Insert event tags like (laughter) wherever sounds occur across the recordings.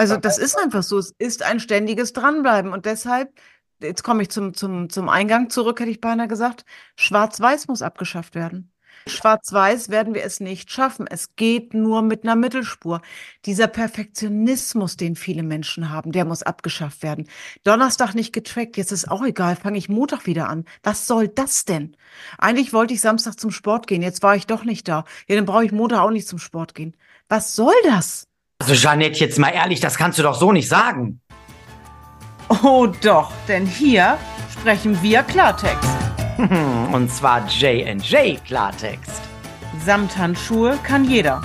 Also das ist einfach so. Es ist ein ständiges Dranbleiben. Und deshalb, jetzt komme ich zum, zum, zum Eingang zurück, hätte ich beinahe gesagt, Schwarz-Weiß muss abgeschafft werden. Schwarz-Weiß werden wir es nicht schaffen. Es geht nur mit einer Mittelspur. Dieser Perfektionismus, den viele Menschen haben, der muss abgeschafft werden. Donnerstag nicht getrackt, jetzt ist auch egal, fange ich Montag wieder an. Was soll das denn? Eigentlich wollte ich Samstag zum Sport gehen, jetzt war ich doch nicht da. Ja, dann brauche ich Montag auch nicht zum Sport gehen. Was soll das? Also Jeanette, jetzt mal ehrlich, das kannst du doch so nicht sagen. Oh doch, denn hier sprechen wir Klartext. (laughs) Und zwar J&J Klartext. Samthandschuhe kann jeder.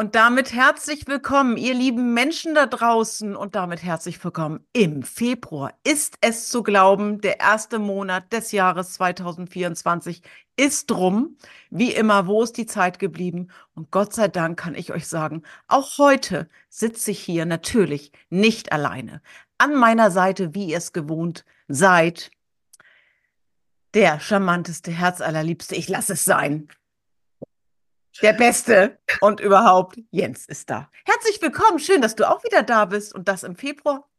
Und damit herzlich willkommen, ihr lieben Menschen da draußen und damit herzlich willkommen im Februar. Ist es zu glauben, der erste Monat des Jahres 2024 ist rum. Wie immer, wo ist die Zeit geblieben? Und Gott sei Dank kann ich euch sagen, auch heute sitze ich hier natürlich nicht alleine. An meiner Seite, wie ihr es gewohnt seid, der charmanteste, herzallerliebste, ich lasse es sein, der Beste und überhaupt, Jens ist da. Herzlich willkommen, schön, dass du auch wieder da bist und das im Februar.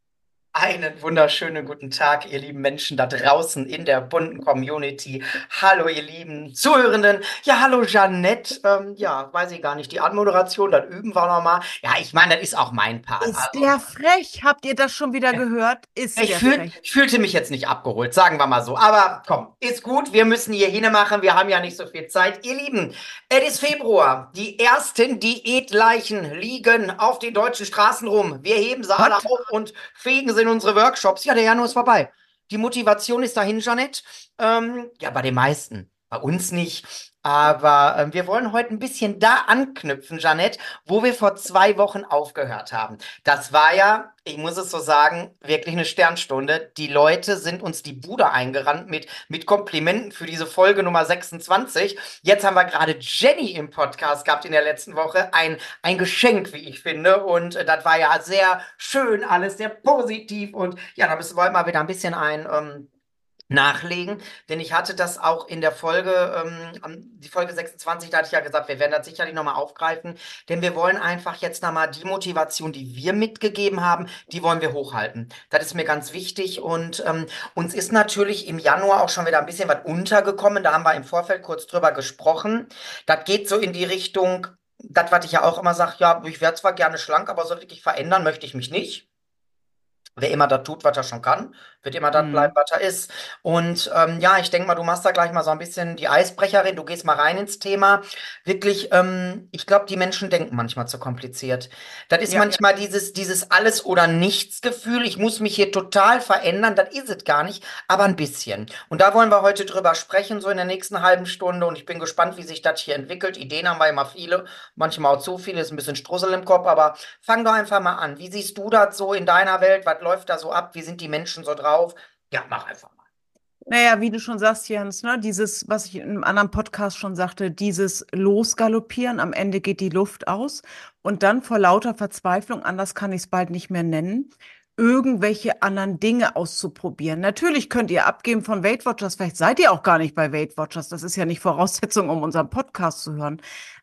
Einen wunderschönen guten Tag, ihr lieben Menschen da draußen in der bunten Community. Hallo, ihr lieben Zuhörenden. Ja, hallo, Jeannette. Ähm, ja, weiß ich gar nicht, die Anmoderation, dann üben wir nochmal. Ja, ich meine, das ist auch mein Part. Ist also, der frech? Habt ihr das schon wieder gehört? Ist ich, fühl, ich fühlte mich jetzt nicht abgeholt, sagen wir mal so. Aber komm, ist gut, wir müssen hier hin machen. Wir haben ja nicht so viel Zeit. Ihr Lieben, es ist Februar. Die ersten Diätleichen liegen auf den deutschen Straßen rum. Wir heben sie alle auf und fegen sie in unsere Workshops. Ja, der Januar ist vorbei. Die Motivation ist dahin, Jeanette. Ähm, ja, bei den meisten. Bei uns nicht. Aber äh, wir wollen heute ein bisschen da anknüpfen, Janette, wo wir vor zwei Wochen aufgehört haben. Das war ja, ich muss es so sagen, wirklich eine Sternstunde. Die Leute sind uns die Bude eingerannt mit, mit Komplimenten für diese Folge Nummer 26. Jetzt haben wir gerade Jenny im Podcast gehabt in der letzten Woche. Ein, ein Geschenk, wie ich finde. Und äh, das war ja sehr schön, alles sehr positiv. Und ja, da müssen wir heute mal wieder ein bisschen ein. Ähm, nachlegen, denn ich hatte das auch in der Folge, ähm, die Folge 26, da hatte ich ja gesagt, wir werden das sicherlich nochmal aufgreifen, denn wir wollen einfach jetzt nochmal die Motivation, die wir mitgegeben haben, die wollen wir hochhalten. Das ist mir ganz wichtig und ähm, uns ist natürlich im Januar auch schon wieder ein bisschen was untergekommen, da haben wir im Vorfeld kurz drüber gesprochen. Das geht so in die Richtung, das, was ich ja auch immer sage, ja, ich werde zwar gerne schlank, aber so wirklich verändern möchte ich mich nicht. Wer immer das tut, was er schon kann, wird immer das mhm. bleiben, was er ist. Und ähm, ja, ich denke mal, du machst da gleich mal so ein bisschen die Eisbrecherin, du gehst mal rein ins Thema. Wirklich, ähm, ich glaube, die Menschen denken manchmal zu kompliziert. Das ist ja, manchmal ja. dieses, dieses Alles- oder Nichts-Gefühl, ich muss mich hier total verändern, das ist es gar nicht, aber ein bisschen. Und da wollen wir heute drüber sprechen, so in der nächsten halben Stunde. Und ich bin gespannt, wie sich das hier entwickelt. Ideen haben wir immer viele, manchmal auch zu viele, ist ein bisschen Strussel im Kopf, aber fang doch einfach mal an. Wie siehst du das so in deiner Welt? Was läuft da so ab? Wie sind die Menschen so drauf? Ja, mach einfach mal. Naja, wie du schon sagst, Jens, ne, dieses, was ich in einem anderen Podcast schon sagte, dieses Losgaloppieren, am Ende geht die Luft aus und dann vor lauter Verzweiflung, anders kann ich es bald nicht mehr nennen, irgendwelche anderen Dinge auszuprobieren. Natürlich könnt ihr abgeben von Weight Watchers, vielleicht seid ihr auch gar nicht bei Weight Watchers, das ist ja nicht Voraussetzung, um unseren Podcast zu hören.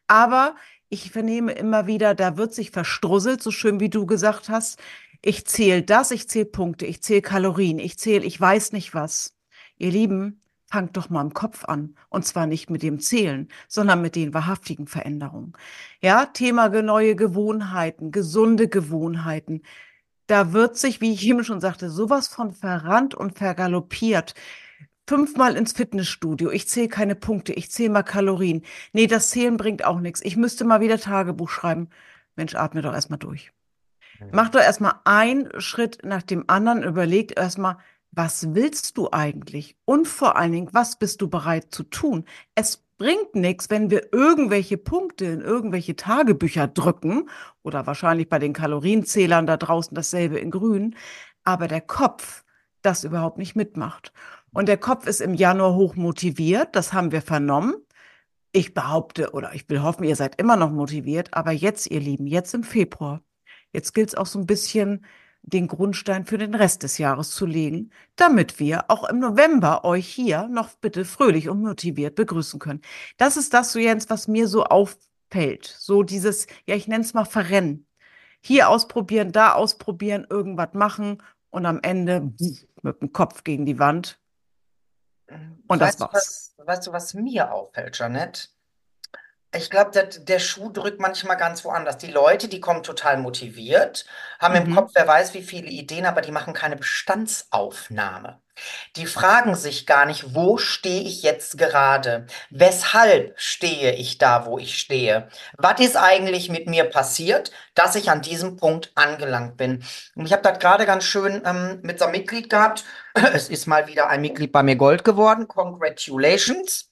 Aber ich vernehme immer wieder, da wird sich verstrusselt, so schön wie du gesagt hast. Ich zähle das, ich zähle Punkte, ich zähle Kalorien, ich zähle, ich weiß nicht was. Ihr Lieben, fangt doch mal im Kopf an. Und zwar nicht mit dem Zählen, sondern mit den wahrhaftigen Veränderungen. Ja, Thema neue Gewohnheiten, gesunde Gewohnheiten. Da wird sich, wie ich eben schon sagte, sowas von verrannt und vergaloppiert. Fünfmal ins Fitnessstudio. Ich zähle keine Punkte. Ich zähle mal Kalorien. Nee, das Zählen bringt auch nichts. Ich müsste mal wieder Tagebuch schreiben. Mensch, atme doch erstmal durch. Mach doch erstmal einen Schritt nach dem anderen, überlegt erstmal, was willst du eigentlich? Und vor allen Dingen, was bist du bereit zu tun? Es bringt nichts, wenn wir irgendwelche Punkte in irgendwelche Tagebücher drücken oder wahrscheinlich bei den Kalorienzählern da draußen dasselbe in grün, aber der Kopf das überhaupt nicht mitmacht. Und der Kopf ist im Januar hoch motiviert, das haben wir vernommen. Ich behaupte oder ich will hoffen, ihr seid immer noch motiviert, aber jetzt, ihr Lieben, jetzt im Februar, Jetzt gilt es auch so ein bisschen den Grundstein für den Rest des Jahres zu legen, damit wir auch im November euch hier noch bitte fröhlich und motiviert begrüßen können. Das ist das so, Jens, was mir so auffällt. So dieses, ja, ich nenne es mal Verrennen. Hier ausprobieren, da ausprobieren, irgendwas machen und am Ende mit dem Kopf gegen die Wand. Und weißt das war's. Du was, weißt du, was mir auffällt, Janette? Ich glaube, der, Schuh drückt manchmal ganz woanders. Die Leute, die kommen total motiviert, haben im Mhm. Kopf, wer weiß, wie viele Ideen, aber die machen keine Bestandsaufnahme. Die fragen sich gar nicht, wo stehe ich jetzt gerade? Weshalb stehe ich da, wo ich stehe? Was ist eigentlich mit mir passiert, dass ich an diesem Punkt angelangt bin? Und ich habe das gerade ganz schön ähm, mit so einem Mitglied gehabt. (clears throat) Es ist mal wieder ein Mitglied bei mir Gold geworden. Congratulations.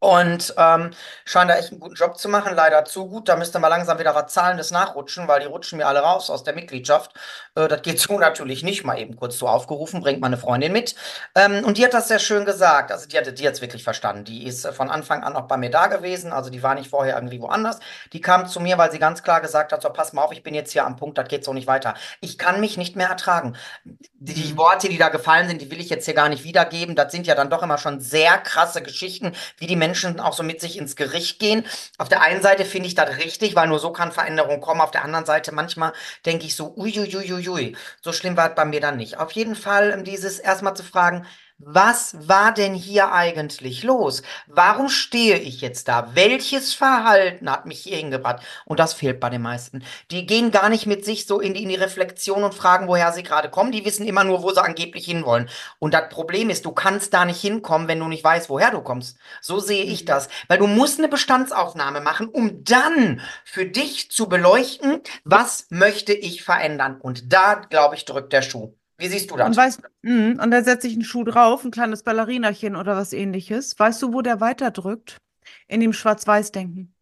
Und ähm, scheint da echt einen guten Job zu machen, leider zu gut. Da müsste mal langsam wieder was Zahlendes nachrutschen, weil die rutschen mir alle raus aus der Mitgliedschaft. Äh, das geht so (laughs) natürlich nicht. Mal eben kurz so aufgerufen, bringt meine Freundin mit. Ähm, und die hat das sehr schön gesagt. Also die hatte die jetzt wirklich verstanden. Die ist äh, von Anfang an auch bei mir da gewesen. Also die war nicht vorher irgendwie woanders. Die kam zu mir, weil sie ganz klar gesagt hat: So, pass mal auf, ich bin jetzt hier am Punkt, das geht so nicht weiter. Ich kann mich nicht mehr ertragen. Die, die Worte, die da gefallen sind, die will ich jetzt hier gar nicht wiedergeben. Das sind ja dann doch immer schon sehr krasse Geschichten, wie die Menschen auch so mit sich ins Gericht gehen. Auf der einen Seite finde ich das richtig, weil nur so kann Veränderung kommen. Auf der anderen Seite manchmal denke ich so, uiuiuiui, so schlimm war es bei mir dann nicht. Auf jeden Fall um dieses erstmal zu fragen, was war denn hier eigentlich los? Warum stehe ich jetzt da? Welches Verhalten hat mich hier hingebracht? Und das fehlt bei den meisten. Die gehen gar nicht mit sich so in die, in die Reflexion und fragen, woher sie gerade kommen. Die wissen immer nur, wo sie angeblich hinwollen. Und das Problem ist, du kannst da nicht hinkommen, wenn du nicht weißt, woher du kommst. So sehe ich das. Weil du musst eine Bestandsaufnahme machen, um dann für dich zu beleuchten, was möchte ich verändern. Und da, glaube ich, drückt der Schuh. Wie siehst du Und das? weißt, mh, und da setze ich einen Schuh drauf, ein kleines Ballerinachen oder was ähnliches. Weißt du, wo der weiterdrückt? In dem Schwarz-Weiß-Denken.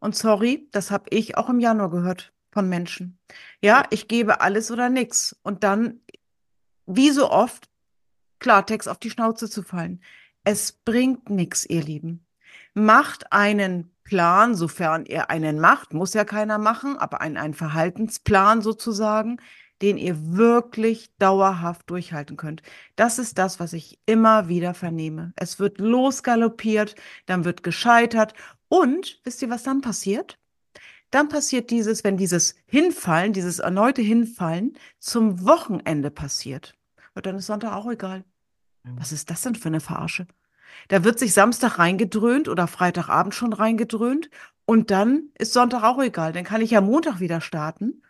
Und sorry, das habe ich auch im Januar gehört von Menschen. Ja, ich gebe alles oder nix. Und dann, wie so oft, Klartext auf die Schnauze zu fallen. Es bringt nichts, ihr Lieben. Macht einen Plan, sofern ihr einen macht, muss ja keiner machen, aber einen, einen Verhaltensplan sozusagen, den ihr wirklich dauerhaft durchhalten könnt. Das ist das, was ich immer wieder vernehme. Es wird losgaloppiert, dann wird gescheitert und wisst ihr, was dann passiert? Dann passiert dieses, wenn dieses Hinfallen, dieses erneute Hinfallen zum Wochenende passiert. Und dann ist Sonntag auch egal. Was ist das denn für eine Verarsche? Da wird sich Samstag reingedröhnt oder Freitagabend schon reingedröhnt und dann ist Sonntag auch egal. Dann kann ich ja Montag wieder starten.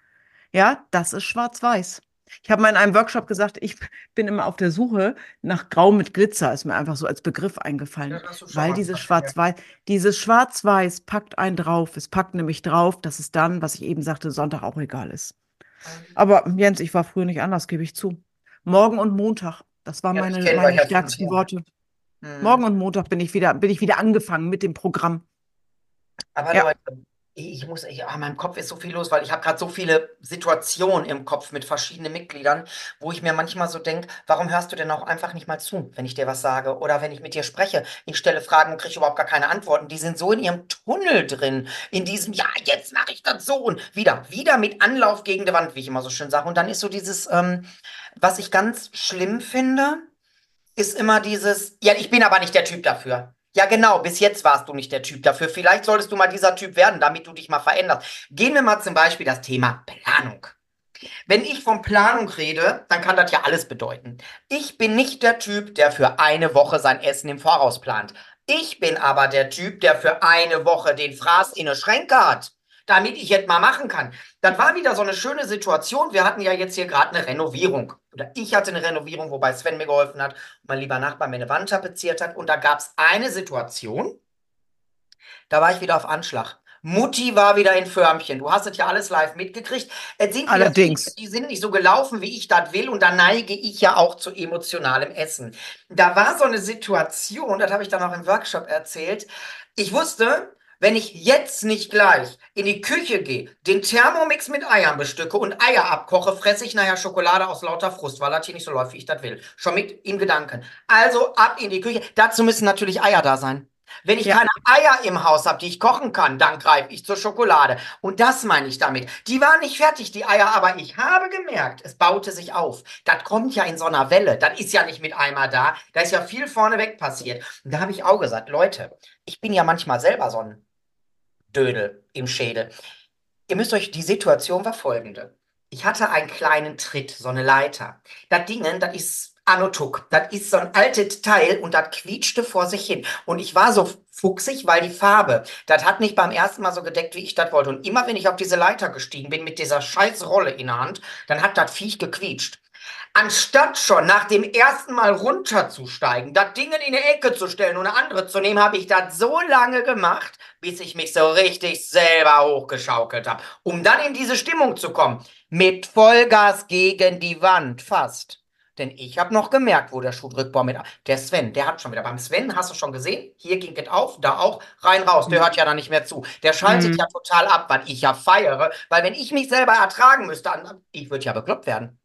Ja, das ist schwarz-weiß. Ich habe mal in einem Workshop gesagt, ich (laughs) bin immer auf der Suche nach Grau mit Glitzer, ist mir einfach so als Begriff eingefallen. Ja, Weil dieses gesagt, ja. Schwarz-Weiß, dieses Schwarz-Weiß packt einen drauf. Es packt nämlich drauf, dass es dann, was ich eben sagte, Sonntag auch egal ist. Aber Jens, ich war früher nicht anders, gebe ich zu. Morgen und Montag, das waren Ja, meine, meine stärksten. Worte. Hm. Morgen und Montag bin ich wieder, bin ich wieder angefangen mit dem Programm. Aber. Leute, ich muss, ich, ah, in meinem Kopf ist so viel los, weil ich habe gerade so viele Situationen im Kopf mit verschiedenen Mitgliedern, wo ich mir manchmal so denke, warum hörst du denn auch einfach nicht mal zu, wenn ich dir was sage oder wenn ich mit dir spreche? Ich stelle Fragen und kriege überhaupt gar keine Antworten. Die sind so in ihrem Tunnel drin, in diesem, ja, jetzt mache ich das so und wieder, wieder mit Anlauf gegen die Wand, wie ich immer so schön sage. Und dann ist so dieses, ähm, was ich ganz schlimm finde, ist immer dieses, ja, ich bin aber nicht der Typ dafür. Ja, genau, bis jetzt warst du nicht der Typ dafür. Vielleicht solltest du mal dieser Typ werden, damit du dich mal veränderst. Gehen wir mal zum Beispiel das Thema Planung. Wenn ich von Planung rede, dann kann das ja alles bedeuten. Ich bin nicht der Typ, der für eine Woche sein Essen im Voraus plant. Ich bin aber der Typ, der für eine Woche den Fraß in der Schränke hat, damit ich jetzt mal machen kann. Das war wieder so eine schöne Situation. Wir hatten ja jetzt hier gerade eine Renovierung. Oder ich hatte eine Renovierung, wobei Sven mir geholfen hat und mein lieber Nachbar mir eine Wand tapeziert hat. Und da gab es eine Situation, da war ich wieder auf Anschlag. Mutti war wieder in Förmchen. Du hast es ja alles live mitgekriegt. Es sind wieder Allerdings. Dinge, die sind nicht so gelaufen, wie ich das will. Und da neige ich ja auch zu emotionalem Essen. Da war so eine Situation, das habe ich dann auch im Workshop erzählt. Ich wusste, wenn ich jetzt nicht gleich in die Küche gehe, den Thermomix mit Eiern bestücke und Eier abkoche, fresse ich nachher Schokolade aus lauter Frust, weil das hier nicht so läuft, wie ich das will. Schon mit im Gedanken. Also ab in die Küche. Dazu müssen natürlich Eier da sein. Wenn ich Ja. keine Eier im Haus habe, die ich kochen kann, dann greife ich zur Schokolade. Und das meine ich damit. Die waren nicht fertig, die Eier, aber ich habe gemerkt, es baute sich auf. Das kommt ja in so einer Welle. Das ist ja nicht mit einmal da. Da ist ja viel vorneweg passiert. Und da habe ich auch gesagt, Leute, ich bin ja manchmal selber so ein Dödel im Schädel. Ihr müsst euch, die Situation war folgende. Ich hatte einen kleinen Tritt, so eine Leiter. Das Ding, das ist Anotuk. Das ist so ein altes Teil und das quietschte vor sich hin. Und ich war so fuchsig, weil die Farbe, das hat nicht beim ersten Mal so gedeckt, wie ich das wollte. Und immer wenn ich auf diese Leiter gestiegen bin mit dieser scheiß Rolle in der Hand, dann hat das Viech gequietscht. Anstatt schon nach dem ersten Mal runterzusteigen, das Ding in die Ecke zu stellen und eine andere zu nehmen, habe ich das so lange gemacht, bis ich mich so richtig selber hochgeschaukelt habe, um dann in diese Stimmung zu kommen. Mit Vollgas gegen die Wand, fast. Denn ich habe noch gemerkt, wo der Schuh drückt. Boah, mit, der Sven, der hat schon wieder. Beim Sven hast du schon gesehen, hier ging es auf, da auch, rein, raus. Der hört ja dann nicht mehr zu. Der schaltet Mhm. ja total ab, weil ich ja feiere. Weil wenn ich mich selber ertragen müsste, dann, ich würde ja bekloppt werden.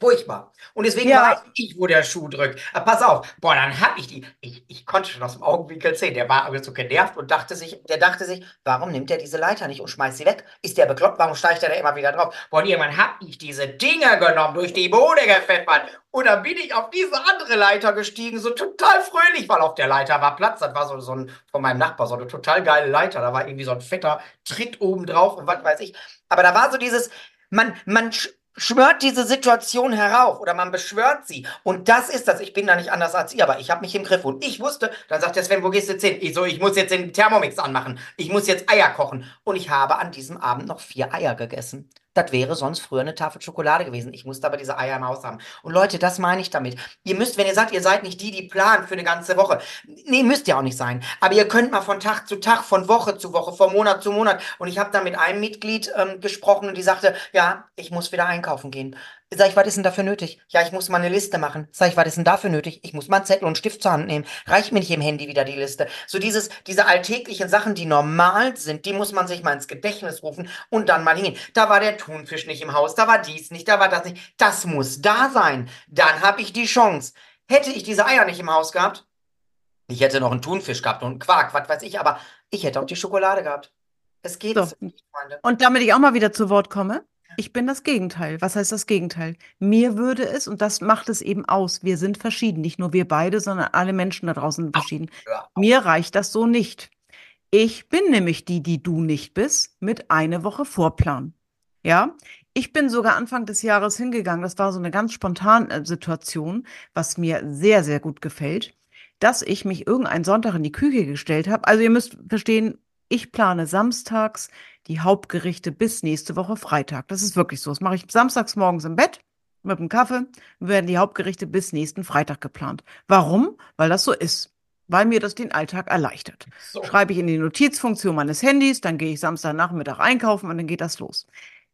Furchtbar. Und deswegen Ja. weiß ich, wo der Schuh drückt. Aber pass auf, boah, dann hab ich die. Ich, ich konnte schon aus dem Augenwinkel sehen. Der war aber so genervt und dachte sich, der dachte sich, warum nimmt er diese Leiter nicht und schmeißt sie weg? Ist der bekloppt? Warum steigt er da immer wieder drauf? Boah, und irgendwann hab ich diese Dinger genommen, durch die Bude gepfeffert. Und dann bin ich auf diese andere Leiter gestiegen, so total fröhlich, weil auf der Leiter war Platz. Das war so, so ein, von meinem Nachbar, so eine total geile Leiter. Da war irgendwie so ein fetter Tritt oben drauf und was weiß ich. Aber da war so dieses, man, man schwört diese Situation herauf oder man beschwört sie. Und das ist das. Ich bin da nicht anders als ihr, aber ich habe mich im Griff. Und ich wusste, dann sagt der Sven, wo gehst du jetzt hin? Ich so, ich muss jetzt den Thermomix anmachen. Ich muss jetzt Eier kochen. Und ich habe an diesem Abend noch vier Eier gegessen. Das wäre sonst früher eine Tafel Schokolade gewesen. Ich musste aber diese Eier im Haus haben. Und Leute, das meine ich damit. Ihr müsst, wenn ihr sagt, ihr seid nicht die, die planen für eine ganze Woche. Nee, müsst ihr auch nicht sein. Aber ihr könnt mal von Tag zu Tag, von Woche zu Woche, von Monat zu Monat. Und ich habe da mit einem Mitglied ähm, gesprochen und die sagte, ja, ich muss wieder einkaufen gehen. Sag ich, was ist denn dafür nötig? Ja, ich muss mal eine Liste machen. Sag ich, was ist denn dafür nötig? Ich muss mal einen Zettel und einen Stift zur Hand nehmen. Reicht mir nicht im Handy wieder die Liste. So dieses, diese alltäglichen Sachen, die normal sind, die muss man sich mal ins Gedächtnis rufen und dann mal hingehen. Da war der Thunfisch nicht im Haus, da war dies nicht, da war das nicht. Das muss da sein. Dann habe ich die Chance. Hätte ich diese Eier nicht im Haus gehabt, ich hätte noch einen Thunfisch gehabt und einen Quark, was weiß ich, aber ich hätte auch die Schokolade gehabt. Es geht So. Freunde. Und damit ich auch mal wieder zu Wort komme, ich bin das Gegenteil. Was heißt das Gegenteil? Mir würde es, und das macht es eben aus, wir sind verschieden, nicht nur wir beide, sondern alle Menschen da draußen sind verschieden. Mir reicht das so nicht. Ich bin nämlich die, die du nicht bist, mit eine Woche Vorplan. Ja, ich bin sogar Anfang des Jahres hingegangen. Das war so eine ganz spontane Situation, was mir sehr, sehr gut gefällt, dass ich mich irgendeinen Sonntag in die Küche gestellt habe. Also ihr müsst verstehen, ich plane samstags die Hauptgerichte bis nächste Woche Freitag. Das ist wirklich so. Das mache ich samstags morgens im Bett mit dem Kaffee, werden die Hauptgerichte bis nächsten Freitag geplant. Warum? Weil das so ist. Weil mir das den Alltag erleichtert. So. Schreibe ich in die Notizfunktion meines Handys, dann gehe ich Samstagnachmittag einkaufen und dann geht das los.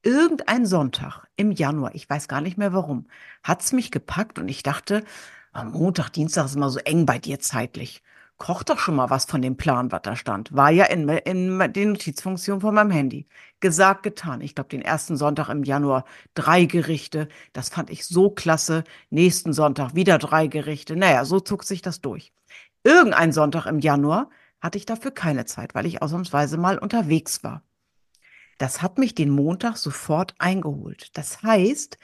Irgendein Sonntag im Januar, ich weiß gar nicht mehr warum, hat's mich gepackt und ich dachte, am Montag, Dienstag ist immer so eng bei dir zeitlich. Koch doch schon mal was von dem Plan, was da stand. War ja in, in der Notizfunktion von meinem Handy. Gesagt, getan. Ich glaube, den ersten Sonntag im Januar drei Gerichte. Das fand ich so klasse. Nächsten Sonntag wieder drei Gerichte. Naja, so zog sich das durch. Irgendein Sonntag im Januar hatte ich dafür keine Zeit, weil ich ausnahmsweise mal unterwegs war. Das hat mich den Montag sofort eingeholt. Das heißt,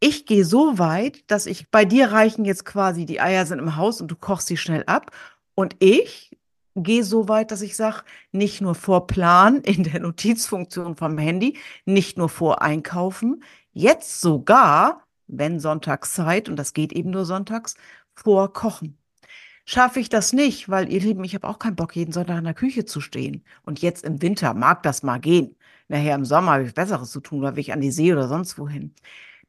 ich gehe so weit, dass ich bei dir reichen jetzt quasi die Eier sind im Haus und du kochst sie schnell ab. Und ich gehe so weit, dass ich sage, nicht nur vor Plan in der Notizfunktion vom Handy, nicht nur vor Einkaufen, jetzt sogar, wenn Sonntagszeit, und das geht eben nur sonntags, vor Kochen. Schaffe ich das nicht, weil ihr Lieben, ich habe auch keinen Bock, jeden Sonntag in der Küche zu stehen. Und jetzt im Winter mag das mal gehen. Nachher im Sommer habe ich Besseres zu tun, oder will ich an die See oder sonst wohin.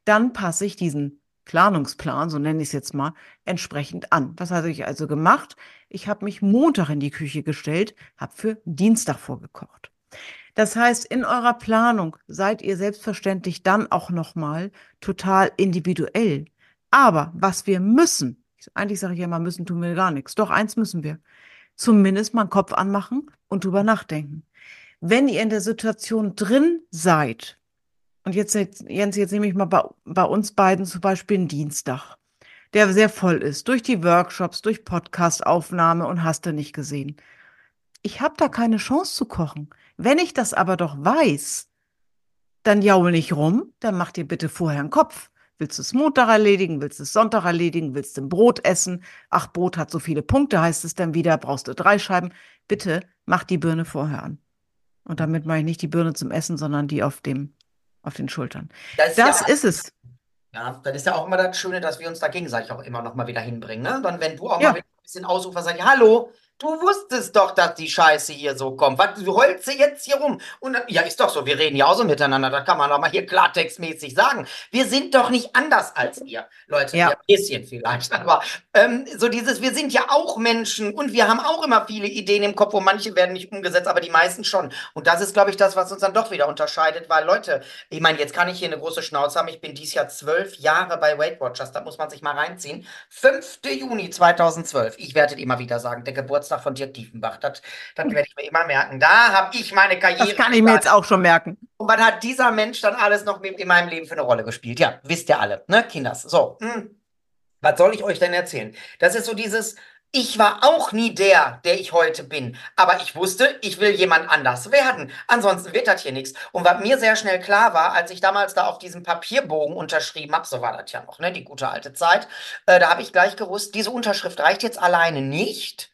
Dann passe ich diesen Planungsplan, so nenne ich es jetzt mal, entsprechend an. Was habe ich also gemacht? Ich habe mich Montag in die Küche gestellt, habe für Dienstag vorgekocht. Das heißt, in eurer Planung seid ihr selbstverständlich dann auch nochmal total individuell. Aber was wir müssen, eigentlich sage ich ja mal, müssen tun wir gar nichts. Doch eins müssen wir. Zumindest mal einen Kopf anmachen und drüber nachdenken. Wenn ihr in der Situation drin seid, und jetzt, Jens, jetzt nehme ich mal bei, bei uns beiden zum Beispiel einen Dienstag. der sehr voll ist, durch die Workshops, durch Podcastaufnahme und hast du nicht gesehen. Ich habe da keine Chance zu kochen. Wenn ich das aber doch weiß, dann jaul nicht rum, dann mach dir bitte vorher einen Kopf. Willst du es Montag erledigen? Willst du es Sonntag erledigen? Willst du ein Brot essen? Ach, Brot hat so viele Punkte, heißt es dann wieder, brauchst du drei Scheiben. Bitte mach die Birne vorher an. Und damit meine ich nicht die Birne zum Essen, sondern die auf dem, auf den Schultern. Das, das ja, ist es. Ja, dann ist ja auch immer das Schöne, dass wir uns da gegenseitig auch immer noch mal wieder hinbringen. Ne? Dann, wenn du auch ja. mal wieder ein bisschen ausrufst, sagst, hallo, Du wusstest doch, dass die Scheiße hier so kommt. Was, du heulst jetzt hier rum? Und ja, ist doch so, wir reden ja auch so miteinander. Da kann man doch mal hier klartextmäßig sagen. Wir sind doch nicht anders als ihr. Leute, ja. ein bisschen vielleicht. (laughs) Aber ähm, so dieses, wir sind ja auch Menschen und wir haben auch immer viele Ideen im Kopf, wo manche werden nicht umgesetzt, aber die meisten schon. Und das ist, glaube ich, das, was uns dann doch wieder unterscheidet, weil Leute, ich meine, jetzt kann ich hier eine große Schnauze haben. Ich bin dieses Jahr zwölf Jahre bei Weight Watchers. Da muss man sich mal reinziehen. 5. Juni 2012. Ich werde immer wieder sagen, der Geburtstag Geburtstag von Dirk Tiefenbach. Das, das werde ich mir immer merken. Da habe ich meine Karriere. Das kann ich mir jetzt auch schon merken. Und was hat dieser Mensch dann alles noch in meinem Leben für eine Rolle gespielt? Ja, wisst ihr alle, ne, Kinders? So, hm. was soll ich euch denn erzählen? Das ist so dieses, ich war auch nie der, der ich heute bin. Aber ich wusste, ich will jemand anders werden. Ansonsten wird das hier nichts. Und was mir sehr schnell klar war, als ich damals da auf diesem Papierbogen unterschrieben habe, so war das ja noch, ne, die gute alte Zeit, äh, da habe ich gleich gewusst, diese Unterschrift reicht jetzt alleine nicht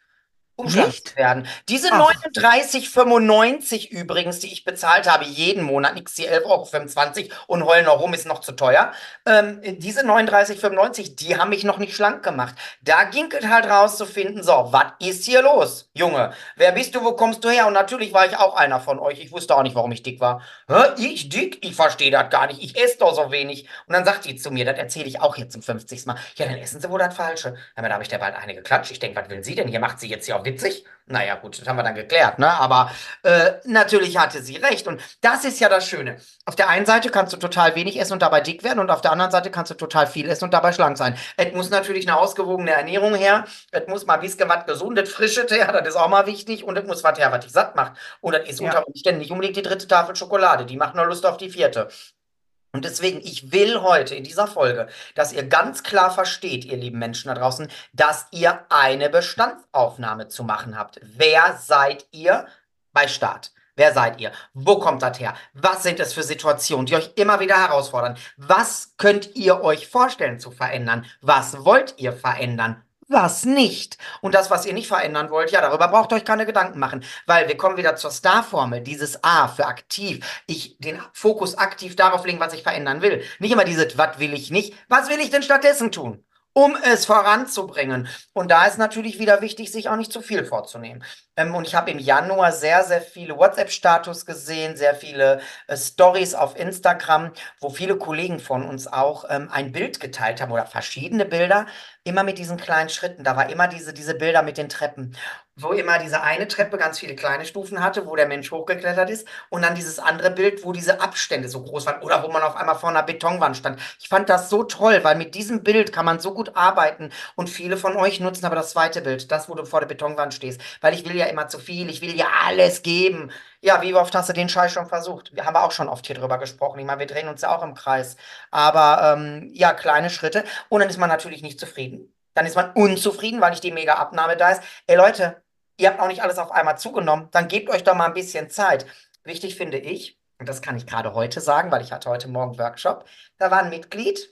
umschlagen werden. Diese 39,95 übrigens, die ich bezahlt habe, jeden Monat, nix die 11,25 Euro und heulen noch rum, ist noch zu teuer. Ähm, diese 39,95, die haben mich noch nicht schlank gemacht. Da ging es halt rauszufinden, so, was ist hier los, Junge? Wer bist du, wo kommst du her? Und natürlich war ich auch einer von euch. Ich wusste auch nicht, warum ich dick war. Hä? Ich dick? Ich verstehe das gar nicht. Ich esse doch so wenig. Und dann sagt die zu mir, das erzähle ich auch jetzt zum 50. Mal. Ja, dann essen Sie wohl das Falsche. Ja, da habe ich der bald eine geklatscht. Ich denke, was will sie denn? Hier macht sie jetzt hier auf witzig. Naja, gut, das haben wir dann geklärt, ne? Aber äh, natürlich hatte sie recht. Und das ist ja das Schöne. Auf der einen Seite kannst du total wenig essen und dabei dick werden, und auf der anderen Seite kannst du total viel essen und dabei schlank sein. Es muss natürlich eine ausgewogene Ernährung her. Es muss mal ein bisschen was Gesundes, Frisches her, das ist auch mal wichtig. Und es muss was her, was dich satt macht. Und das ist ja. unter Umständen nicht unbedingt die dritte Tafel Schokolade. Die macht nur Lust auf die vierte. Und deswegen, ich will heute in dieser Folge, dass ihr ganz klar versteht, ihr lieben Menschen da draußen, dass ihr eine Bestandsaufnahme zu machen habt. Wer seid ihr bei Start? Wer seid ihr? Wo kommt das her? Was sind es für Situationen, die euch immer wieder herausfordern? Was könnt ihr euch vorstellen zu verändern? Was wollt ihr verändern? Was nicht. Und das, was ihr nicht verändern wollt, ja, darüber braucht ihr euch keine Gedanken machen, weil wir kommen wieder zur Star-Formel, dieses A für aktiv. Ich den Fokus aktiv darauf legen, was ich verändern will. Nicht immer dieses, was will ich nicht, was will ich denn stattdessen tun? Um es voranzubringen. Und da ist natürlich wieder wichtig, sich auch nicht zu viel vorzunehmen. Ähm, und ich habe im Januar sehr, sehr viele WhatsApp-Status gesehen, sehr viele äh, Stories auf Instagram, wo viele Kollegen von uns auch ähm, ein Bild geteilt haben oder verschiedene Bilder, immer mit diesen kleinen Schritten. Da war immer diese, diese Bilder mit den Treppen, wo immer diese eine Treppe ganz viele kleine Stufen hatte, wo der Mensch hochgeklettert ist und dann dieses andere Bild, wo diese Abstände so groß waren oder wo man auf einmal vor einer Betonwand stand. Ich fand das so toll, weil mit diesem Bild kann man so gut arbeiten und viele von euch nutzen aber das zweite Bild, das, wo du vor der Betonwand stehst, weil ich will ja immer zu viel, ich will ja alles geben. Ja, wie oft hast du den Scheiß schon versucht? Wir haben auch schon oft hier drüber gesprochen. Ich meine, wir drehen uns ja auch im Kreis. Aber ähm, ja, kleine Schritte. Und dann ist man natürlich nicht zufrieden. Dann ist man unzufrieden, weil nicht die mega Abnahme da ist. Ey Leute, ihr habt auch nicht alles auf einmal zugenommen. Dann gebt euch doch mal ein bisschen Zeit. Wichtig finde ich, und das kann ich gerade heute sagen, weil ich hatte heute Morgen Workshop, da war ein Mitglied.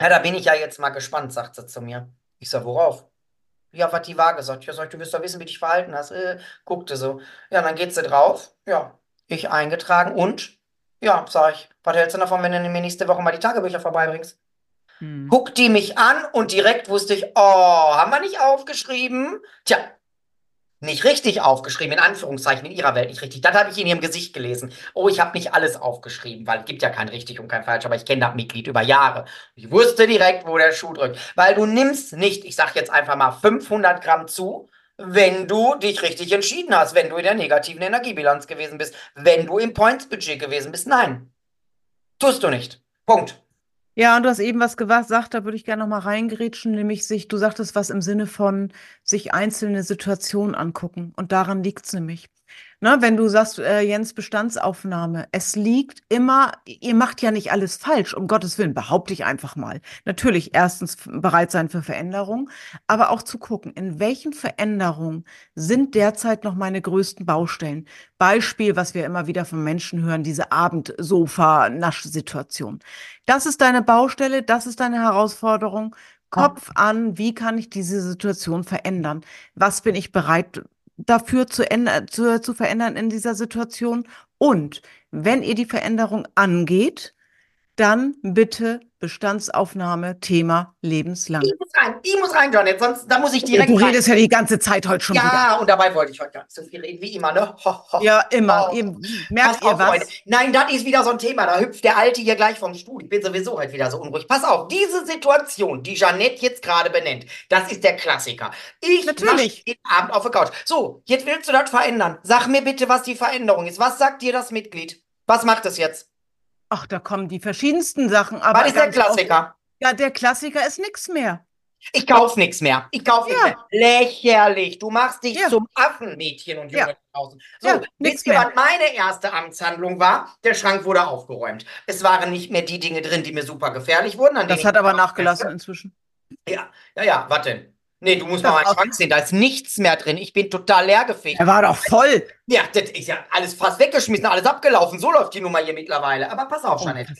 Ja, da bin ich ja jetzt mal gespannt, sagt sie zu mir. Ich sag, worauf? Ja, was die Waage sagt. Ja, sag ich, du wirst doch wissen, wie du dich verhalten hast. Äh, guckte so. Ja, dann geht sie drauf. Ja, ich eingetragen und? Ja, sag ich, was hältst du davon, wenn du mir nächste Woche mal die Tagebücher vorbeibringst? Hm. Guckt die mich an und direkt wusste ich, oh, haben wir nicht aufgeschrieben? Tja, nicht richtig aufgeschrieben, in Anführungszeichen, in ihrer Welt nicht richtig. Das habe ich in ihrem Gesicht gelesen. Oh, ich habe nicht alles aufgeschrieben, weil es gibt ja kein richtig und kein falsch, aber ich kenne das Mitglied über Jahre. Ich wusste direkt, wo der Schuh drückt. Weil du nimmst nicht, ich sage jetzt einfach mal 500 Gramm zu, wenn du dich richtig entschieden hast, wenn du in der negativen Energiebilanz gewesen bist, wenn du im Points-Budget gewesen bist. Nein, tust du nicht. Punkt. Ja, und du hast eben was gesagt, da würde ich gerne noch mal reingrätschen, nämlich sich, du sagtest was im Sinne von sich einzelne Situationen angucken. Und daran liegt es nämlich. Ne, wenn du sagst, äh, Jens, Bestandsaufnahme, es liegt immer, ihr macht ja nicht alles falsch, um Gottes Willen, behaupte ich einfach mal. Natürlich erstens bereit sein für Veränderungen, aber auch zu gucken, in welchen Veränderungen sind derzeit noch meine größten Baustellen. Beispiel, was wir immer wieder von Menschen hören, diese Abendsofa-Nasch-Situation. Das ist deine Baustelle, das ist deine Herausforderung. Kopf an, wie kann ich diese Situation verändern? Was bin ich bereit dafür zu, zu, zu verändern in dieser Situation. Und wenn ihr die Veränderung angeht, dann bitte Bestandsaufnahme, Thema lebenslang. Ich muss rein, ich muss rein, Janet, sonst da muss ich direkt. Du redest rein. ja die ganze Zeit heute schon ja, wieder. Ja, und dabei wollte ich heute gar nicht so viel reden, wie immer, ne? Ho, ho, ja, immer. Oh. Ihr, merkt Pass ihr was? Freunde. Nein, das ist wieder so ein Thema. Da hüpft der Alte hier gleich vom Stuhl. Ich bin sowieso heute wieder so unruhig. Pass auf, diese Situation, die Janette jetzt gerade benennt, das ist der Klassiker. Ich Natürlich. jeden Abend auf der Couch. So, jetzt willst du das verändern. Sag mir bitte, was die Veränderung ist. Was sagt dir das Mitglied? Was macht es jetzt? Ach, da kommen die verschiedensten Sachen. Aber was ist der Klassiker? Ja, der Klassiker ist nichts mehr. Ich kauf nichts mehr. Ich kauf ja. nichts mehr. Lächerlich. Du machst dich ja. zum Affenmädchen und Junge ja. draußen. So, ja, wisst ihr, was meine erste Amtshandlung war? Der Schrank wurde aufgeräumt. Es waren nicht mehr die Dinge drin, die mir super gefährlich wurden. das hat aber nachgelassen inzwischen. Ja, ja, ja, was denn? Nee, du musst das mal meinen Schrank sehen, da ist nichts mehr drin. Ich bin total leergefegt. Er war doch voll. Ja, das ist ja alles fast weggeschmissen, alles abgelaufen. So läuft die Nummer hier mittlerweile. Aber pass auf, Janette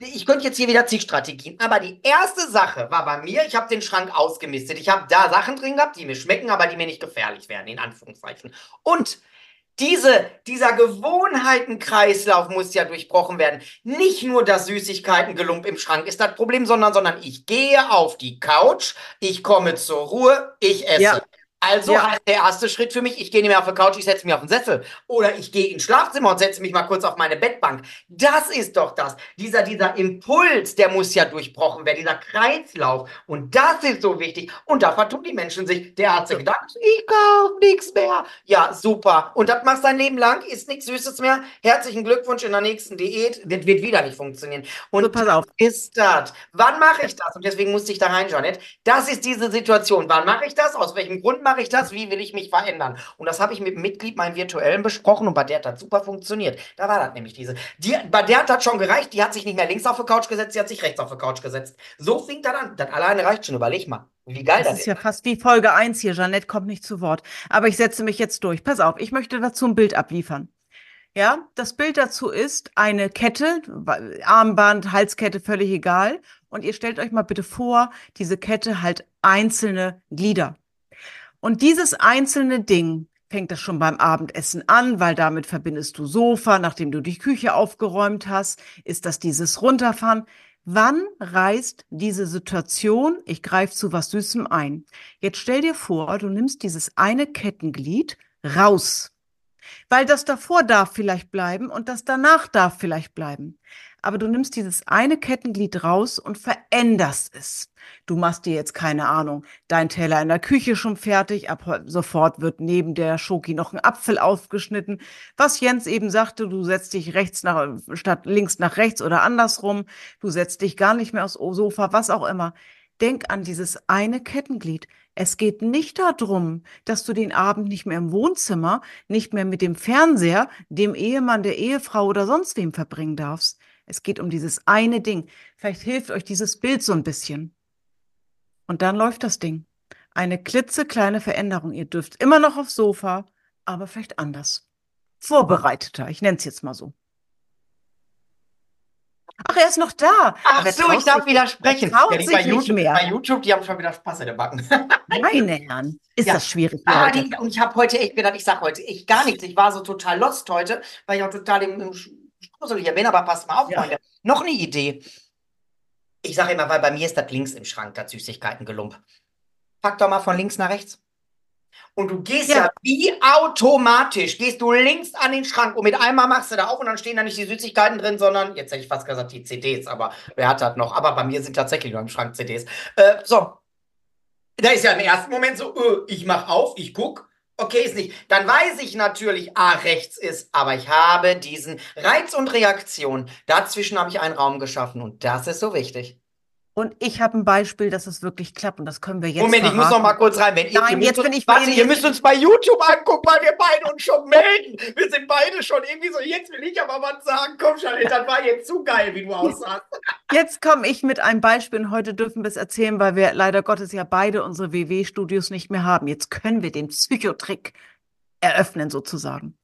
ich könnte jetzt hier wieder zig Strategien, aber die erste Sache war bei mir, ich habe den Schrank ausgemistet. Ich habe da Sachen drin gehabt, die mir schmecken, aber die mir nicht gefährlich werden, in Anführungszeichen. Und diese, dieser Gewohnheitenkreislauf muss ja durchbrochen werden. Nicht nur das Süßigkeitengelump im Schrank ist das Problem, sondern, sondern ich gehe auf die Couch, ich komme zur Ruhe, ich esse. Ja. Also ja. heißt der erste Schritt für mich, ich gehe nicht mehr auf die Couch, ich setze mich auf den Sessel. Oder ich gehe ins Schlafzimmer und setze mich mal kurz auf meine Bettbank. Das ist doch das. Dieser, dieser Impuls, der muss ja durchbrochen werden, dieser Kreislauf. Und das ist so wichtig. Und da vertun die Menschen sich. Der hat sich gedacht, ich kaufe nichts mehr. Ja, super. Und das macht sein Leben lang, ist nichts Süßes mehr. Herzlichen Glückwunsch in der nächsten Diät. Das wird wieder nicht funktionieren. Und so, pass auf. ist das. Wann mache ich das? Und deswegen musste ich da rein, Janet. Das ist diese Situation. Wann mache ich das? Aus welchem Grund mache ich das? Wie will ich mich verändern? Und das habe ich mit dem Mitglied, meinem virtuellen, besprochen und bei der hat das super funktioniert. Da war das nämlich diese. Die, bei der hat das schon gereicht. Die hat sich nicht mehr links auf die Couch gesetzt, sie hat sich rechts auf die Couch gesetzt. So fing das an. Das alleine reicht schon. Überleg mal. Wie geil das, das ist. ja fast wie Folge 1 hier. Jeanette kommt nicht zu Wort. Aber ich setze mich jetzt durch. Pass auf, ich möchte dazu ein Bild abliefern. Ja, das Bild dazu ist eine Kette, Armband, Halskette, völlig egal. Und ihr stellt euch mal bitte vor, diese Kette halt einzelne Glieder. Und dieses einzelne Ding fängt das schon beim Abendessen an, weil damit verbindest du Sofa, nachdem du die Küche aufgeräumt hast, ist das dieses Runterfahren. Wann reißt diese Situation, ich greife zu was Süßem ein? Jetzt stell dir vor, du nimmst dieses eine Kettenglied raus, weil das davor darf vielleicht bleiben und das danach darf vielleicht bleiben aber du nimmst dieses eine Kettenglied raus und veränderst es. Du machst dir jetzt keine Ahnung, dein Teller in der Küche schon fertig, ab sofort wird neben der Schoki noch ein Apfel aufgeschnitten. Was Jens eben sagte, du setzt dich rechts nach, statt links nach rechts oder andersrum, du setzt dich gar nicht mehr aufs Sofa, was auch immer. Denk an dieses eine Kettenglied. Es geht nicht darum, dass du den Abend nicht mehr im Wohnzimmer, nicht mehr mit dem Fernseher, dem Ehemann, der Ehefrau oder sonst wem verbringen darfst. Es geht um dieses eine Ding. Vielleicht hilft euch dieses Bild so ein bisschen. Und dann läuft das Ding. Eine klitzekleine Veränderung. Ihr dürft immer noch aufs Sofa, aber vielleicht anders. Vorbereiteter. Ich nenne es jetzt mal so. Ach, er ist noch da. Ach so, ich darf widersprechen. Ja, die bei, YouTube, mehr. bei YouTube, die haben schon wieder Spaß in der Backen. (laughs) Meine Herren, ist ja. das schwierig. Ah, die, und ich habe heute echt gedacht, ich sage heute echt gar nichts. Ich war so total lost heute, weil ich auch total im, im Hier bin, aber passt mal auf, ja. Freunde. Noch eine Idee. Ich sage immer, weil bei mir ist das links im Schrank, das Süßigkeiten-Gelump. Pack doch mal von links nach rechts. Und du gehst ja. ja. wie automatisch, gehst du links an den Schrank und mit einmal machst du da auf und dann stehen da nicht die Süßigkeiten drin, sondern, jetzt hätte ich fast gesagt, die CDs, aber wer hat das noch? Aber bei mir sind tatsächlich noch im Schrank CDs. Äh, so. Da ist ja im ersten Moment so, uh, ich mach auf, ich guck, okay ist nicht, dann weiß ich natürlich, A rechts ist, aber ich habe diesen Reiz und Reaktion. Dazwischen habe ich einen Raum geschaffen und das ist so wichtig. Und ich habe ein Beispiel, dass es wirklich klappt und das können wir jetzt Moment, ich muss noch mal kurz rein. Wenn ihr, Nein, ihr jetzt bin uns, ich bei warte, ihr müsst uns bei YouTube angucken, weil wir beide uns schon melden. Wir sind beide schon irgendwie so, jetzt will ich aber was sagen. Komm, Charlotte, das war jetzt zu geil, wie du aussahst. (laughs) Jetzt komme ich mit einem Beispiel und heute dürfen wir es erzählen, weil wir leider Gottes ja beide unsere WW-Studios nicht mehr haben. Jetzt können wir den Psychotrick eröffnen sozusagen.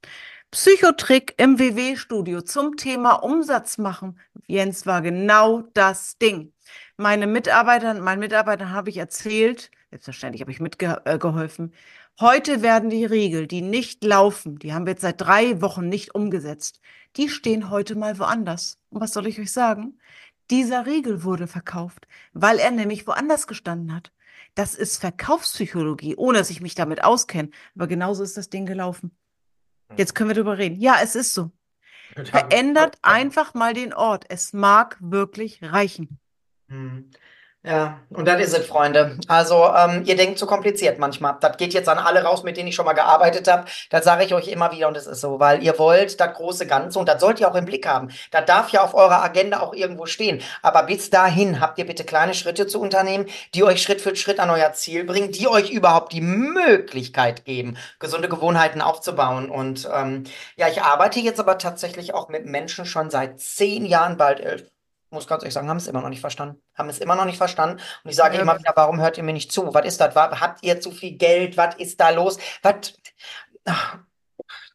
Psychotrick im WW-Studio zum Thema Umsatz machen. Jens war genau das Ding. Meine Mitarbeiter, meinen Mitarbeitern habe ich erzählt, selbstverständlich habe ich mitgeholfen. Heute werden die Riegel, die nicht laufen, die haben wir jetzt seit drei Wochen nicht umgesetzt, die stehen heute mal woanders. Und was soll ich euch sagen? Dieser Riegel wurde verkauft, weil er nämlich woanders gestanden hat. Das ist Verkaufspsychologie, ohne dass ich mich damit auskenne. Aber genauso ist das Ding gelaufen. Jetzt können wir drüber reden. Ja, es ist so. Verändert einfach mal den Ort. Es mag wirklich reichen. Hm. Ja, und das ist es, Freunde. Also, ähm, ihr denkt zu kompliziert manchmal. Das geht jetzt an alle raus, mit denen ich schon mal gearbeitet habe. Das sage ich euch immer wieder und es ist so, weil ihr wollt das große Ganze und das sollt ihr auch im Blick haben. Das darf ja auf eurer Agenda auch irgendwo stehen. Aber bis dahin habt ihr bitte kleine Schritte zu unternehmen, die euch Schritt für Schritt an euer Ziel bringen, die euch überhaupt die Möglichkeit geben, gesunde Gewohnheiten aufzubauen. Und ähm, ja, ich arbeite jetzt aber tatsächlich auch mit Menschen schon seit zehn Jahren, bald elf muss ganz ehrlich sagen, haben es immer noch nicht verstanden. Haben es immer noch nicht verstanden. Und ich sage Ja. immer wieder, warum hört ihr mir nicht zu? Was ist das? Habt ihr zu viel Geld? Was ist da los? Was? Ach,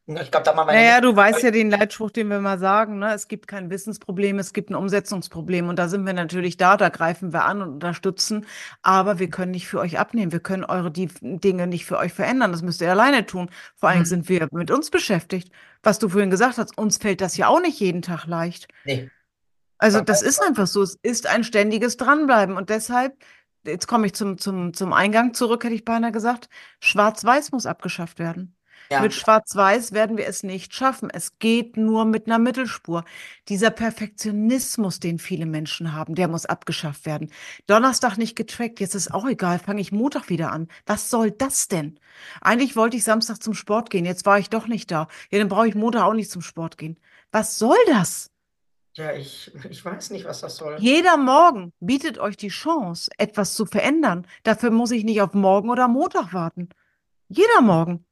Ich glaube, da machen wir Naja, du weißt ja den Leitspruch, den wir mal sagen, ne? Es gibt kein Wissensproblem, es gibt ein Umsetzungsproblem. Und da sind wir natürlich da, da greifen wir an und unterstützen. Aber wir können nicht für euch abnehmen. Wir können eure die Dinge nicht für euch verändern. Das müsst ihr alleine tun. Vor allem Mhm. sind wir mit uns beschäftigt. Was du vorhin gesagt hast, uns fällt das ja auch nicht jeden Tag leicht. Nee. Also das ist einfach so. Es ist ein ständiges Dranbleiben. Und deshalb, jetzt komme ich zum, zum, zum Eingang zurück, hätte ich beinahe gesagt, Schwarz-Weiß muss abgeschafft werden. Ja. Mit Schwarz-Weiß werden wir es nicht schaffen. Es geht nur mit einer Mittelspur. Dieser Perfektionismus, den viele Menschen haben, der muss abgeschafft werden. Donnerstag nicht getrackt, jetzt ist auch egal, fange ich Montag wieder an. Was soll das denn? Eigentlich wollte ich Samstag zum Sport gehen, jetzt war ich doch nicht da. Ja, dann brauche ich Montag auch nicht zum Sport gehen. Was soll das? Ja, ich, ich weiß nicht, was das soll. Jeder Morgen bietet euch die Chance, etwas zu verändern. Dafür muss ich nicht auf morgen oder Montag warten. Jeder Morgen.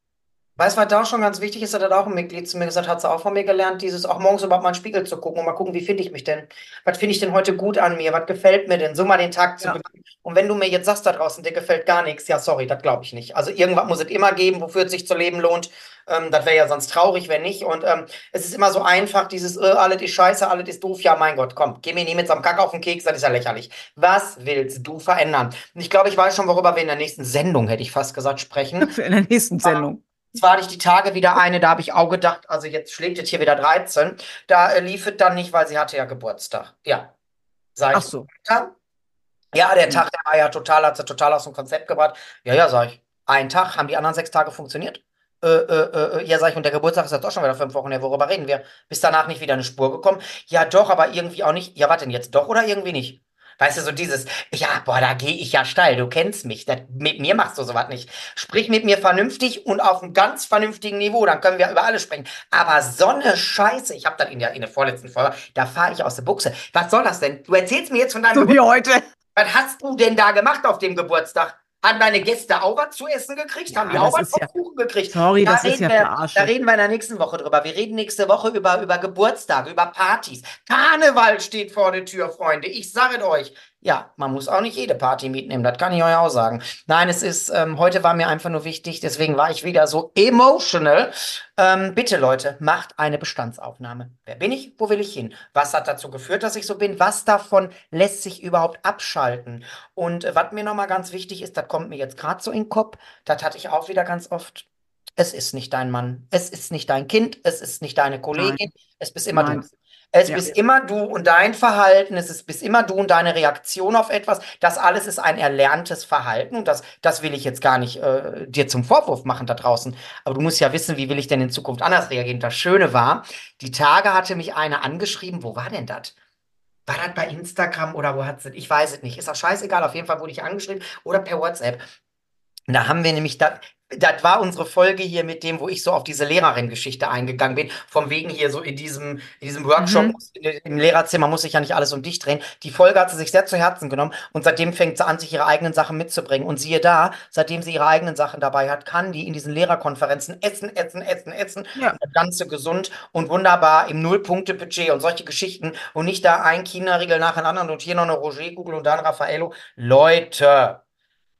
Weißt du, was da auch schon ganz wichtig ist, hat auch ein Mitglied zu mir gesagt, hat sie auch von mir gelernt, dieses auch morgens überhaupt mal in den Spiegel zu gucken und mal gucken, wie finde ich mich denn? Was finde ich denn heute gut an mir? Was gefällt mir denn? So mal den Tag zu Ja. beginnen. Und wenn du mir jetzt sagst da draußen, dir gefällt gar nichts, ja, sorry, das glaube ich nicht. Also irgendwas muss es immer geben, wofür es sich zu leben lohnt. Ähm, das wäre ja sonst traurig, wenn nicht. Und ähm, es ist immer so einfach, dieses, äh, alles ist scheiße, alles ist doof. Ja, mein Gott, komm, geh mir nie mit so einem Kack auf den Keks, das ist ja lächerlich. Was willst du verändern? Und ich glaube, ich weiß schon, worüber wir in der nächsten Sendung, hätte ich fast gesagt, sprechen. (laughs) In der nächsten Sendung. Zwar hatte ich die Tage wieder eine, da habe ich auch gedacht, also jetzt schlägt es hier wieder 13. Da äh, lief es dann nicht, weil sie hatte ja Geburtstag. Ja. Sag Ach so. Ja, Ja, der Tag, der war ja total, hat sie total aus dem Konzept gebracht. Ja, ja, sag ich. Ein Tag, haben die anderen sechs Tage funktioniert? Äh, äh, äh, ja, sag ich, und der Geburtstag ist jetzt doch schon wieder fünf Wochen her, worüber reden wir? Bis danach nicht wieder eine Spur gekommen? Ja, doch, aber irgendwie auch nicht. Ja, warte denn jetzt doch oder irgendwie nicht? Weißt du, so dieses, ja, boah, da gehe ich ja steil, du kennst mich, das, mit mir machst du sowas nicht. Sprich mit mir vernünftig und auf einem ganz vernünftigen Niveau, dann können wir über alles sprechen. Aber so eine Scheiße, ich habe das in der, in der vorletzten Folge, da fahre ich aus der Buchse. Was soll das denn? Du erzählst mir jetzt von deinem So wie heute. was hast du denn da gemacht auf dem Geburtstag? Haben deine Gäste auch was zu essen gekriegt? Ja, Haben die auch was vom ja- Kuchen gekriegt? Sorry, Da das ist reden ja wir, verarscht. da reden wir in der nächsten Woche drüber. Wir reden nächste Woche über, über Geburtstage, über Partys. Karneval steht vor der Tür, Freunde. Ich sage es euch. Ja, man muss auch nicht jede Party mitnehmen, das kann ich euch auch sagen. Nein, es ist, ähm, heute war mir einfach nur wichtig, deswegen war ich wieder so emotional. Ähm, bitte, Leute, macht eine Bestandsaufnahme. Wer bin ich? Wo will ich hin? Was hat dazu geführt, dass ich so bin? Was davon lässt sich überhaupt abschalten? Und äh, was mir nochmal ganz wichtig ist, das kommt mir jetzt gerade so in den Kopf, das hatte ich auch wieder ganz oft. Es ist nicht dein Mann, es ist nicht dein Kind, es ist nicht deine Kollegin, es bist immer Nein. du. Es Ja. bist immer du und dein Verhalten, es ist bist immer du und deine Reaktion auf etwas. Das alles ist ein erlerntes Verhalten und das, das will ich jetzt gar nicht äh, dir zum Vorwurf machen da draußen. Aber du musst ja wissen, wie will ich denn in Zukunft anders reagieren. Das Schöne war, die Tage hatte mich eine angeschrieben, wo war denn das? War das bei Instagram oder wo hat sie? Ich weiß es nicht. Ist auch scheißegal. Auf jeden Fall wurde ich angeschrieben oder per WhatsApp. Und Da haben wir nämlich da, das war unsere Folge hier mit dem, wo ich so auf diese Lehrerin-Geschichte eingegangen bin. Vom wegen hier so in diesem, in diesem Workshop Mhm. im Lehrerzimmer muss sich ja nicht alles um dich drehen. Die Folge hat sie sich sehr zu Herzen genommen und seitdem fängt sie an, sich ihre eigenen Sachen mitzubringen. Und siehe da, seitdem sie ihre eigenen Sachen dabei hat, kann die in diesen Lehrerkonferenzen essen, essen, essen, essen. Ja. Das Ganze gesund und wunderbar im Null-Punkte-Budget und solche Geschichten und nicht da ein China-Riegel nach dem anderen und hier noch eine Roger-Kugel und dann Raffaello. Leute,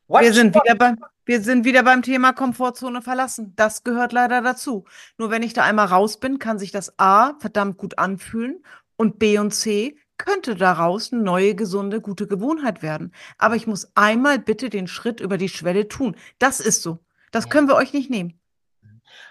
what Wir sind wieder beim, wir sind wieder beim Thema Komfortzone verlassen. Das gehört leider dazu. Nur wenn ich da einmal raus bin, kann sich das A verdammt gut anfühlen und B und C könnte daraus eine neue, gesunde, gute Gewohnheit werden. Aber ich muss einmal bitte den Schritt über die Schwelle tun. Das ist so. Das können wir euch nicht nehmen.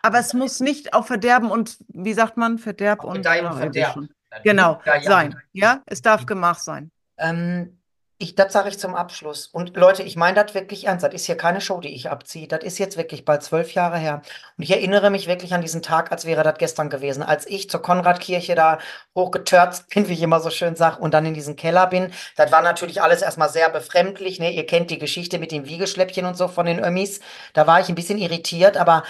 Aber es muss nicht auf Verderben und, wie sagt man, Verderb und und Verderb. Genau, sein. Ja, es darf gemacht sein. Ähm, ich, das sage ich zum Abschluss. Und Leute, ich meine das wirklich ernst. Das ist hier keine Show, die ich abziehe. Das ist jetzt wirklich bald zwölf Jahre her. Und ich erinnere mich wirklich an diesen Tag, als wäre das gestern gewesen, als ich zur Konradkirche da hochgetörzt bin, wie ich immer so schön sage, und dann in diesen Keller bin. Das war natürlich alles erstmal sehr befremdlich. Ne? Ihr kennt die Geschichte mit dem Wiegeschläppchen und so von den Ömmis. Da war ich ein bisschen irritiert, aber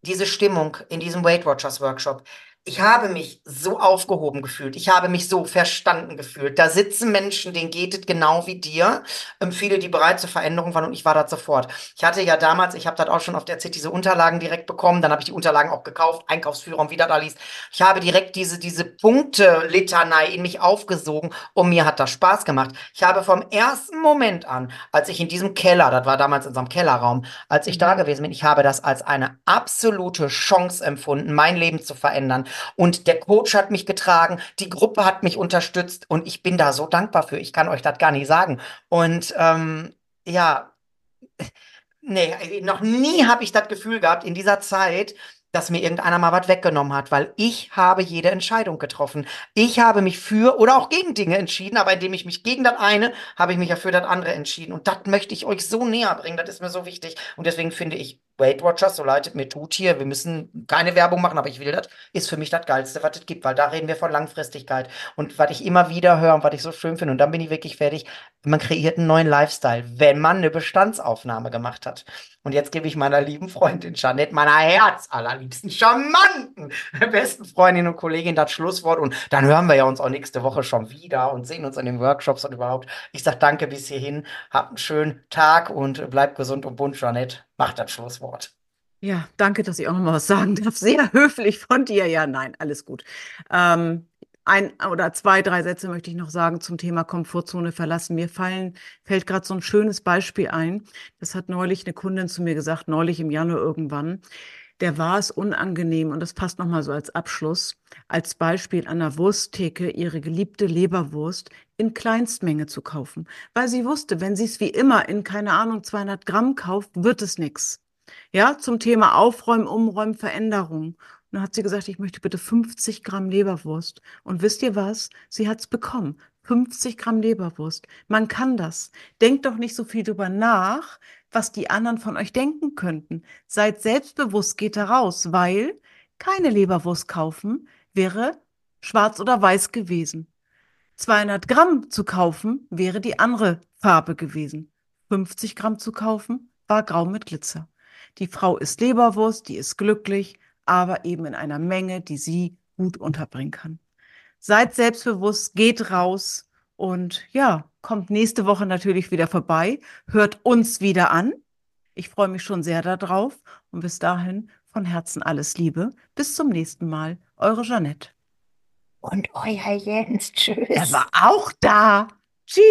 diese Stimmung in diesem Weight Watchers Workshop. Ich habe mich so aufgehoben gefühlt. Ich habe mich so verstanden gefühlt. Da sitzen Menschen, denen geht es genau wie dir. Ähm, viele, die bereit zur Veränderung waren und ich war das sofort. Ich hatte ja damals, ich habe das auch schon auf der ZIT diese Unterlagen direkt bekommen. Dann habe ich die Unterlagen auch gekauft, Einkaufsführer und wie das da liest. Ich habe direkt diese, diese Punkte-Litanei in mich aufgesogen und mir hat das Spaß gemacht. Ich habe vom ersten Moment an, als ich in diesem Keller, das war damals in unserem Kellerraum, als ich da gewesen bin, ich habe das als eine absolute Chance empfunden, mein Leben zu verändern. Und der Coach hat mich getragen, die Gruppe hat mich unterstützt und ich bin da so dankbar für. Ich kann euch das gar nicht sagen. Und ähm, ja, (laughs) nee, noch nie habe ich das Gefühl gehabt in dieser Zeit, dass mir irgendeiner mal was weggenommen hat, weil ich habe jede Entscheidung getroffen. Ich habe mich für oder auch gegen Dinge entschieden, aber indem ich mich gegen das eine, habe ich mich ja für das andere entschieden. Und das möchte ich euch so näher bringen, das ist mir so wichtig. Und deswegen finde ich Weight Watchers, so leid es mir tut hier, wir müssen keine Werbung machen, aber ich will das, ist für mich das Geilste, was es gibt, weil da reden wir von Langfristigkeit. Und was ich immer wieder höre und was ich so schön finde, und dann bin ich wirklich fertig, man kreiert einen neuen Lifestyle, wenn man eine Bestandsaufnahme gemacht hat. Und jetzt gebe ich meiner lieben Freundin Jeanette, meiner herzallerliebsten, charmanten, besten Freundin und Kollegin das Schlusswort. Und dann hören wir ja uns auch nächste Woche schon wieder und sehen uns in den Workshops und überhaupt. Ich sage danke bis hierhin, habt einen schönen Tag und bleibt gesund und bunt, Jeanette. Macht das Schlusswort. Ja, danke, dass ich auch noch mal was sagen darf. Sehr höflich von dir. Ja, nein, alles gut. Ähm, ein oder zwei, drei Sätze möchte ich noch sagen zum Thema Komfortzone verlassen. Mir fallen, fällt gerade so ein schönes Beispiel ein. Das hat neulich eine Kundin zu mir gesagt, neulich im Januar irgendwann. Der war es unangenehm, und das passt nochmal so als Abschluss, als Beispiel an der Wursttheke ihre geliebte Leberwurst in Kleinstmenge zu kaufen, weil sie wusste, wenn sie es wie immer in, keine Ahnung, 200 Gramm kauft, wird es nichts. Ja, zum Thema Aufräumen, Umräumen, Veränderung. Und dann hat sie gesagt, ich möchte bitte 50 Gramm Leberwurst. Und wisst ihr was? Sie hat es bekommen. 50 Gramm Leberwurst. Man kann das. Denkt doch nicht so viel drüber nach, was die anderen von euch denken könnten. Seid selbstbewusst, geht da raus, weil keine Leberwurst kaufen wäre schwarz oder weiß gewesen. 200 Gramm zu kaufen wäre die andere Farbe gewesen. 50 Gramm zu kaufen war grau mit Glitzer. Die Frau isst Leberwurst, die ist glücklich, aber eben in einer Menge, die sie gut unterbringen kann. Seid selbstbewusst, geht raus und ja, kommt nächste Woche natürlich wieder vorbei, hört uns wieder an. Ich freue mich schon sehr darauf und bis dahin von Herzen alles Liebe. Bis zum nächsten Mal. Eure Jeanette. Und euer Jens, tschüss. Er war auch da.